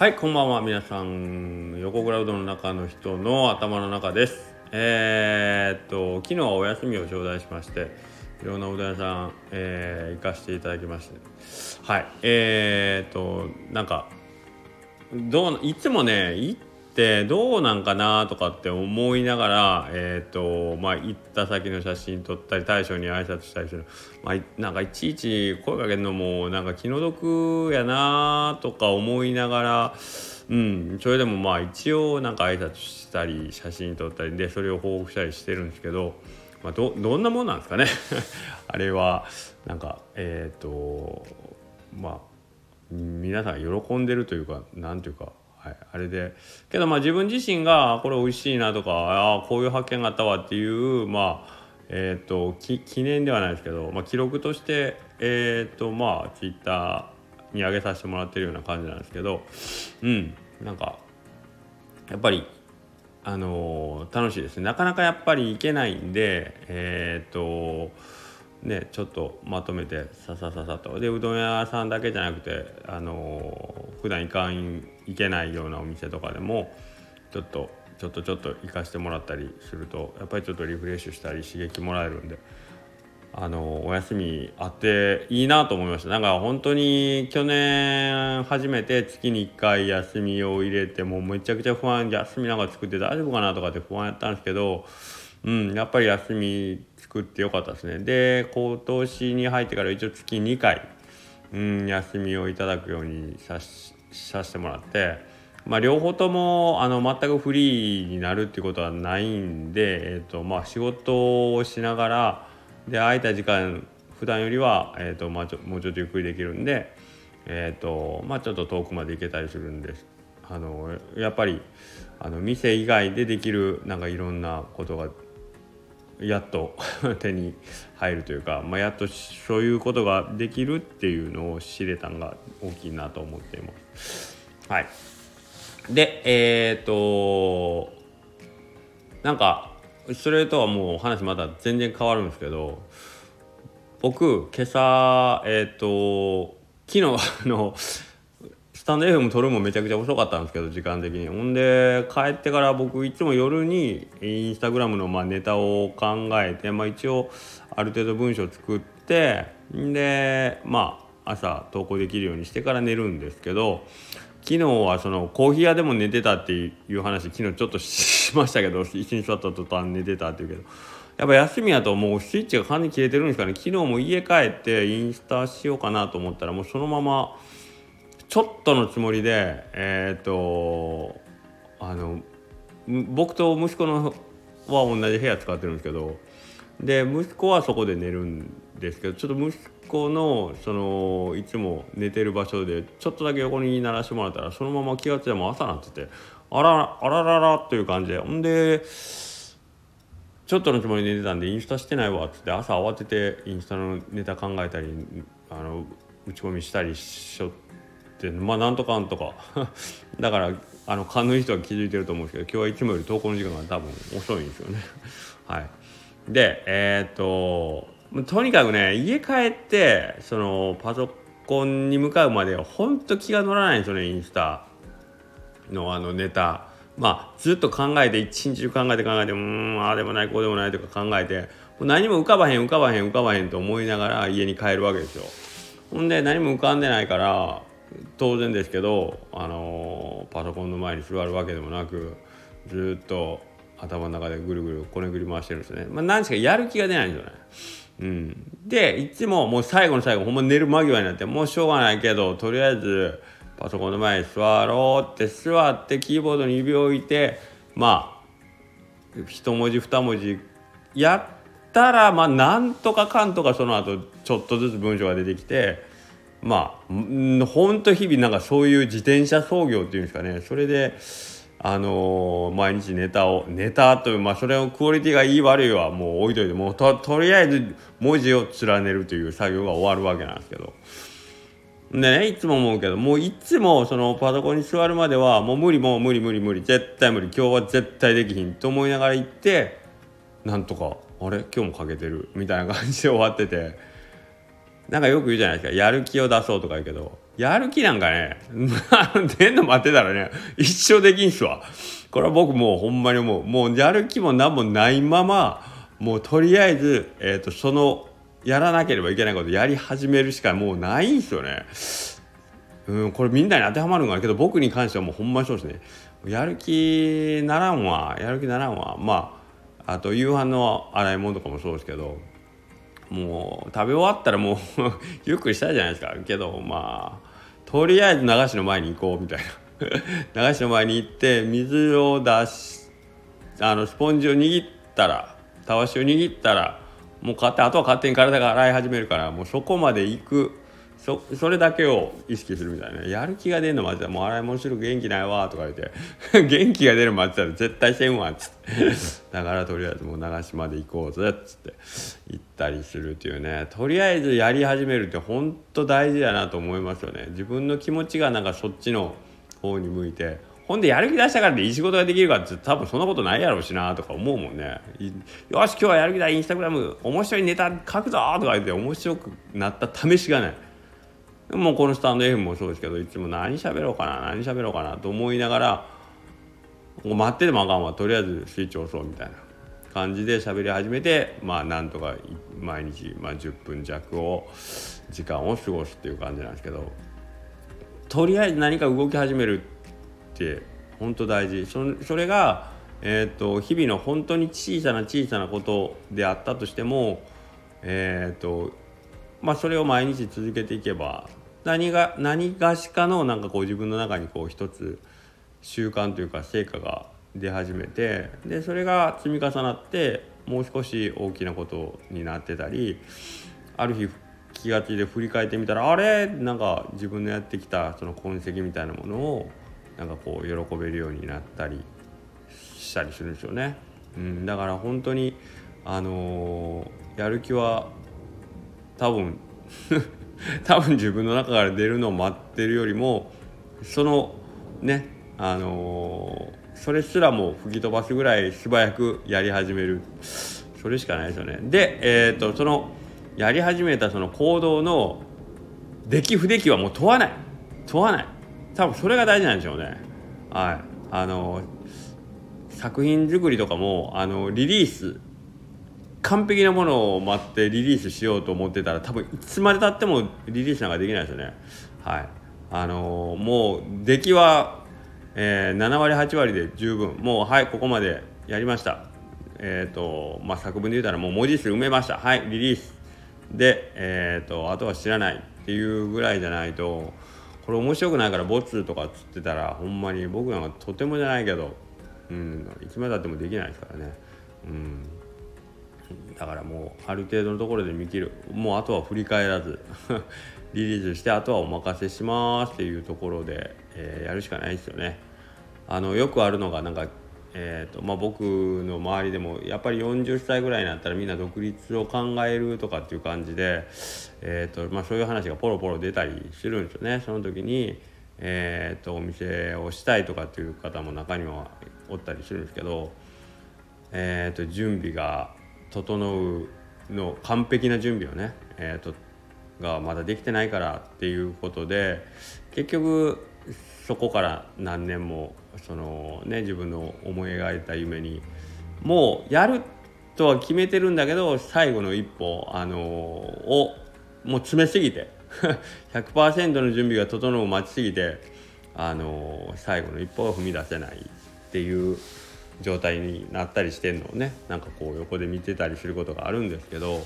はいこんばんは。皆さん横クラウドの中の人の頭の中です。えー、っと昨日はお休みを頂戴しましていろんなお寺さん、えー、行かせていただきまして。はいえー、っとなんかどういつもね行ってどうなんかなとかって思いながら、えーとまあ、行った先の写真撮ったり大将に挨拶したりする、まあ、なんかいちいち声かけるのもなんか気の毒やなとか思いながら。うん、それでもまあ一応なんか挨拶したり写真撮ったりでそれを報告したりしてるんですけど、まあ、どどんなもんなんですかね？あれはなんかえっ、ー、とまあ皆さん喜んでるというか何ていうかはい、あれでけどまあ自分自身がこれ美味しいなとかああこういう発見があったわっていうまあえっ、ー、と記念ではないですけど、まあ、記録としてえっ、ー、とまあツイッターに上げさせてもらってるような感じなんですけどうん。なんかやっぱりあのー、楽しいですね。なかなかやっぱり行けないんでえっ、とね、ちょっとまとめてささささと。でうどん屋さんだけじゃなくてあの、普段行かん行けないようなお店とかでもちょっとちょっとちょっと行かしてもらったりするとやっぱりちょっとリフレッシュしたり刺激もらえるんで。あのお休みあっていいなと思いましたなんか本当に去年初めて月に1回休みを入れてもうめちゃくちゃ不安休みなんか作って大丈夫かなとかって不安やったんですけどうんやっぱり休み作ってよかったですねで今年に入ってから一応月2回、うん、休みをいただくようにささせてもらってまあ両方ともあの全くフリーになるっていうことはないんで、えーとまあ、仕事をしながらで空いた時間普段よりは、えーとまあ、ちょもうちょっとゆっくりできるんで、えーとまあ、ちょっと遠くまで行けたりするんです。あのやっぱりあの店以外でできるなんかいろんなことがやっと手に入るというか、まあ、やっとそういうことができるっていうのを知れたのが大きいなと思っています。はい、でえっ、となんかそれとはもう話また全然変わるんですけど僕今朝えっ、と昨日のタンド FM 撮るもめちゃくちゃ遅かったんですけど時間的にほんで帰ってから僕いつも夜にインスタグラムのまネタを考えて、まあ、一応ある程度文章作ってでまあ朝投稿できるようにしてから寝るんですけど昨日はそのコーヒー屋でも寝てたっていう話昨日ちょっとしましたけど 一緒に座った途端寝てたっていうけどやっぱ休みやともうスイッチが完全に切れてるんですかね昨日も家帰ってインスタしようかなと思ったらもうそのまま。ちょっとのつもりでえっ、とあの僕と息子のは同じ部屋使ってるんですけどで息子はそこで寝るんですけどちょっと息子のそのいつも寝てる場所でちょっとだけ横に鳴らしてもらったらそのまま気が付いても朝なっててあらあらららっていう感じでほんでちょっとのつもりで寝てたんでインスタしてないわっつって朝慌ててインスタのネタ考えたりあの打ち込みしたりしょって。まあなんとかんとか。だからあの勘のいい人は気づいてると思うんですけど今日はいつもより投稿の時間が多分遅いんですよね。はい。でえー、っととにかくね家帰ってそのパソコンに向かうまではほんと気が乗らないんですよねインスタのあのネタ。まあずっと考えて一日中考えて考えてうんああでもないこうでもないとか考えて何も浮かばへん浮かばへん浮かばへんと思いながら家に帰るわけですよ。ほんで何も浮かんでないから当然ですけど、あのパソコンの前に座るわけでもなくずっと頭の中でぐるぐるこねぐり回してるんですね。まあ、何しかやる気が出ないんですよね。うん、でいつももう最後の最後ほんま寝る間際になってもうしょうがないけどとりあえずパソコンの前に座ろうって座ってキーボードに指を置いてまあ一文字二文字やったらまあなんとかかんとかその後ちょっとずつ文章が出てきてまあほんと日々なんかそういう自転車操業っていうんですかねそれであのー、毎日ネタをネタというまあそれのクオリティがいい悪いはもう置いといてもうととりあえず文字を連ねるという作業が終わるわけなんですけど。でねいつも思うけどもういつもそのパソコンに座るまではもう無理もう無理無理無理絶対無理今日は絶対できひんと思いながら行ってなんとかあれ？今日もかけてる？みたいな感じで終わってて。なんかよく言うじゃないですか。やる気を出そうとか言うけどやる気なんかね 出んの待ってたらね一生できんすわ。これは僕もうほんまにもう。もうやる気も何もないままもうとりあえず、えーと、そのやらなければいけないことやり始めるしかもうないんすよね。うん、これみんなに当てはまるんだけど僕に関してはもうほんまにそうですね。やる気ならんわやる気ならんわ。まああと夕飯の洗い物とかもそうですけどもう食べ終わったらもう ゆっくりしたいじゃないですか。けどまあとりあえず流しの前に行こうみたいな。流しの前に行って水を出しあのスポンジを握ったらたわしを握ったらもう勝手あとは勝手に体が洗い始めるからもうそこまで行く。そそれだけを意識するみたいなやる気が出るの待ってたもう洗い物する元気ないわとか言って。元気が出る待ってたら絶対せんわっつって。だからとりあえずもう流しまで行こうぜっつって。行ったりするっていうね。とりあえずやり始めるって本当大事だなと思いますよね。自分の気持ちがなんかそっちの方に向いて。ほんでやる気出したからでいい仕事ができるかって多分そんなことないやろうしなとか思うもんね。よし今日はやる気だ。インスタグラム面白いネタ書くぞとか言って面白くなった試しがない。もうこのスタンド F もそうですけどいつも何喋ろうかな何喋ろうかなと思いながら待っててもあかんわとりあえずスイッチ押そうみたいな感じで喋り始めてまあなんとか毎日、まあ、10分弱を時間を過ごすっていう感じなんですけどとりあえず何か動き始めるって本当大事。そそれが、えーと、日々の本当に小さな小さなことであったとしてもえっ、ー、とまあそれを毎日続けていけば何が何がしかのなんかこう自分の中にこう一つ習慣というか成果が出始めてでそれが積み重なってもう少し大きなことになってたりある日気が付いて振り返ってみたらあれ？なんか自分のやってきたその痕跡みたいなものをなんかこう喜べるようになったりしたりするんですよね。うん、だから本当にあのー、やる気は多分 多分自分の中から出るのを待ってるよりもそのねあのー、それすらも吹き飛ばすぐらい素早くやり始める。それしかないですよね。で、えーと、そのやり始めたその行動の出来不出来はもう問わない。問わない。多分それが大事なんでしょうね。はい。あのー、作品作りとかもあのリリース完璧なものを待ってリリースしようと思ってたら多分いつまでたってもリリースなんかできないですよね。はい。あのー、もう出来は、えー、7割8割で十分。もうはいここまでやりました。えっ、ー、とまあ作文で言うたらもう文字数埋めました。はいリリース。でえっ、とあとは知らないっていうぐらいじゃないとこれ面白くないからボツとかっつってたらほんまに僕なんかとてもじゃないけどうんいつまでたってもできないですからね。うん。だからもうある程度のところで見切るもうあとは振り返らず リリースしてあとはお任せしますっていうところで、えー、やるしかないですよね。あのよくあるのがなんか、えーとまあ、僕の周りでもやっぱり40歳ぐらいになったらみんな独立を考えるとかっていう感じで、えーとまあ、そういう話がポロポロ出たりするんですよね。その時にえーと、お店をしたいとかっていう方も中にはおったりするんですけど、えーと準備が整うの完璧な準備をね、えーと、がまだできてないからっていうことで結局そこから何年もその、ね、自分の思い描いた夢にもうやるとは決めてるんだけど最後の一歩、あのをもう詰めすぎて 100%の準備が整う待ちすぎて、あの最後の一歩が踏み出せないっていう状態になったりしてんのをねなんかこう横で見てたりすることがあるんですけど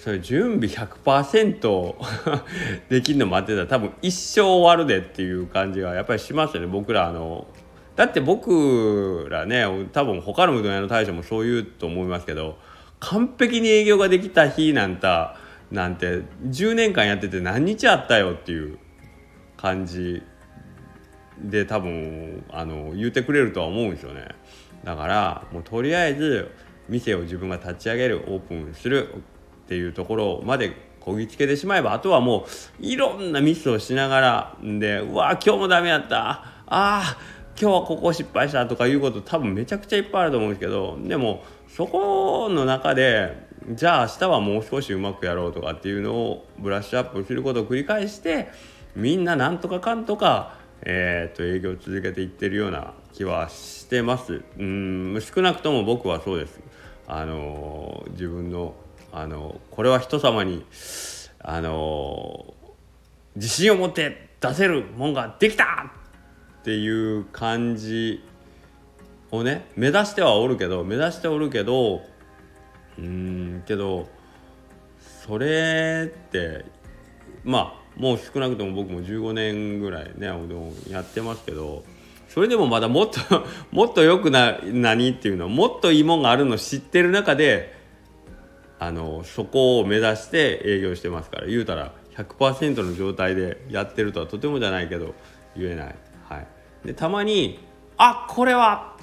それ準備100% できるの待ってたら多分一生終わるでっていう感じがやっぱりしますよね僕らあのだって僕らね多分他のうどん屋の大将もそう言うと思いますけど完璧に営業ができた日なんたなんて10年間やってて何日あったよっていう感じで多分あの言ってくれるとは思うんですよね。だからもうとりあえず店を自分が立ち上げるオープンするっていうところまでこぎつけてしまえばあとはもういろんなミスをしながらでうわ今日もダメやった。ああ今日はここ失敗したとかいうこと多分めちゃくちゃいっぱいあると思うんですけどでもそこの中でじゃあ明日はもう少しうまくやろうとかっていうのをブラッシュアップすることを繰り返してみんななんとかかんとか、えー、と営業を続けていってるような気はしてます。うん少なくとも僕はそうです。あの自分のあのこれは人様にあの自信を持って出せるもんができた!っていう感じをね目指してはおるけど目指しておるけどうんけどそれってまあもう少なくとも僕も15年ぐらいねうどんやってますけどそれでもまだもっと もっとよくな何っていうのはもっといいもんがあるの知ってる中であのそこを目指して営業してますから言うたら100%の状態でやってるとはとてもじゃないけど言えない。はい、でたまにあこれは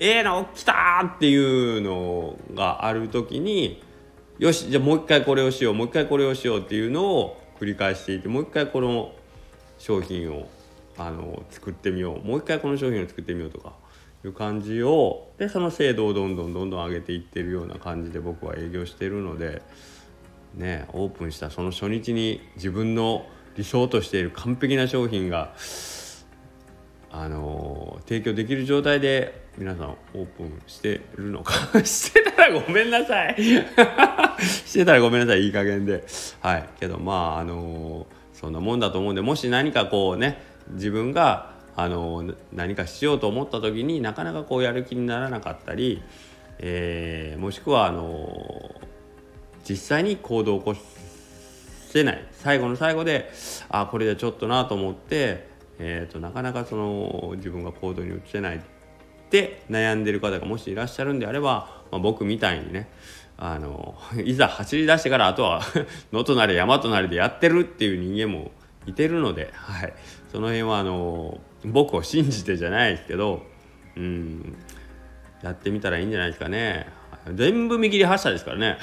ええの来たっていうのがある時によしじゃあもう一回これをしようもう一回これをしようっていうのを繰り返していてもう一回この商品をあの作ってみようもう一回この商品を作ってみようとかいう感じをでその精度をどんどんどんどん上げていってるような感じで僕は営業してるのでねオープンしたその初日に自分の理想としている完璧な商品があの提供できる状態で皆さんオープンしてるのか。してたらごめんなさい。してたらごめんなさいいい加減で。はい。けどまああのそんなもんだと思うんでもし何かこうね自分があの何かしようと思った時になかなかこうやる気にならなかったり、えー、もしくはあの実際に行動を起こせない。最後の最後であこれでちょっとなと思って、えーと、なかなかその自分が行動に移せないって悩んでる方がもしいらっしゃるんであれば、まあ、僕みたいにねあのいざ走り出してからあとは 野となり山となりでやってるっていう人間もいてるので、はい、その辺はあの僕を信じてじゃないですけど、うん、やってみたらいいんじゃないですかね。全部見切り発車ですからね。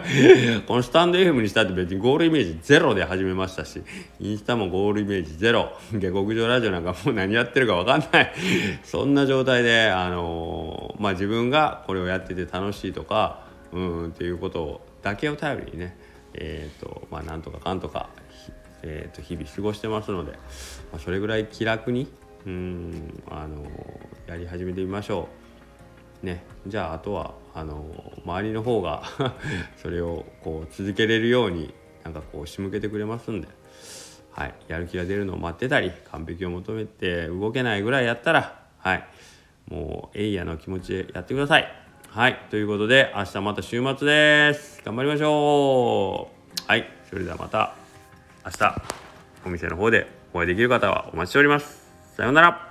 このスタンド FM にしたって別にゴールイメージゼロで始めましたしインスタもゴールイメージゼロ。下克上ラジオなんかもう何やってるか分かんない。そんな状態であのまあ自分がこれをやってて楽しいとかうんっていうことだけを頼りにねえっ、ー、とまあなんとかかんとかえー、と日々過ごしてますので、まあ、それぐらい気楽にうんあのやり始めてみましょう。ね、じゃああとはあの周りの方が それをこう続けれるようになんかこう仕向けてくれますんで、はい、やる気が出るのを待ってたり完璧を求めて動けないぐらいやったら、はい、もうエイヤの気持ちでやってください。はい、ということで明日また週末です。頑張りましょう。はい、それではまた。明日お店の方でお会いできる方はお待ちしております。さようなら。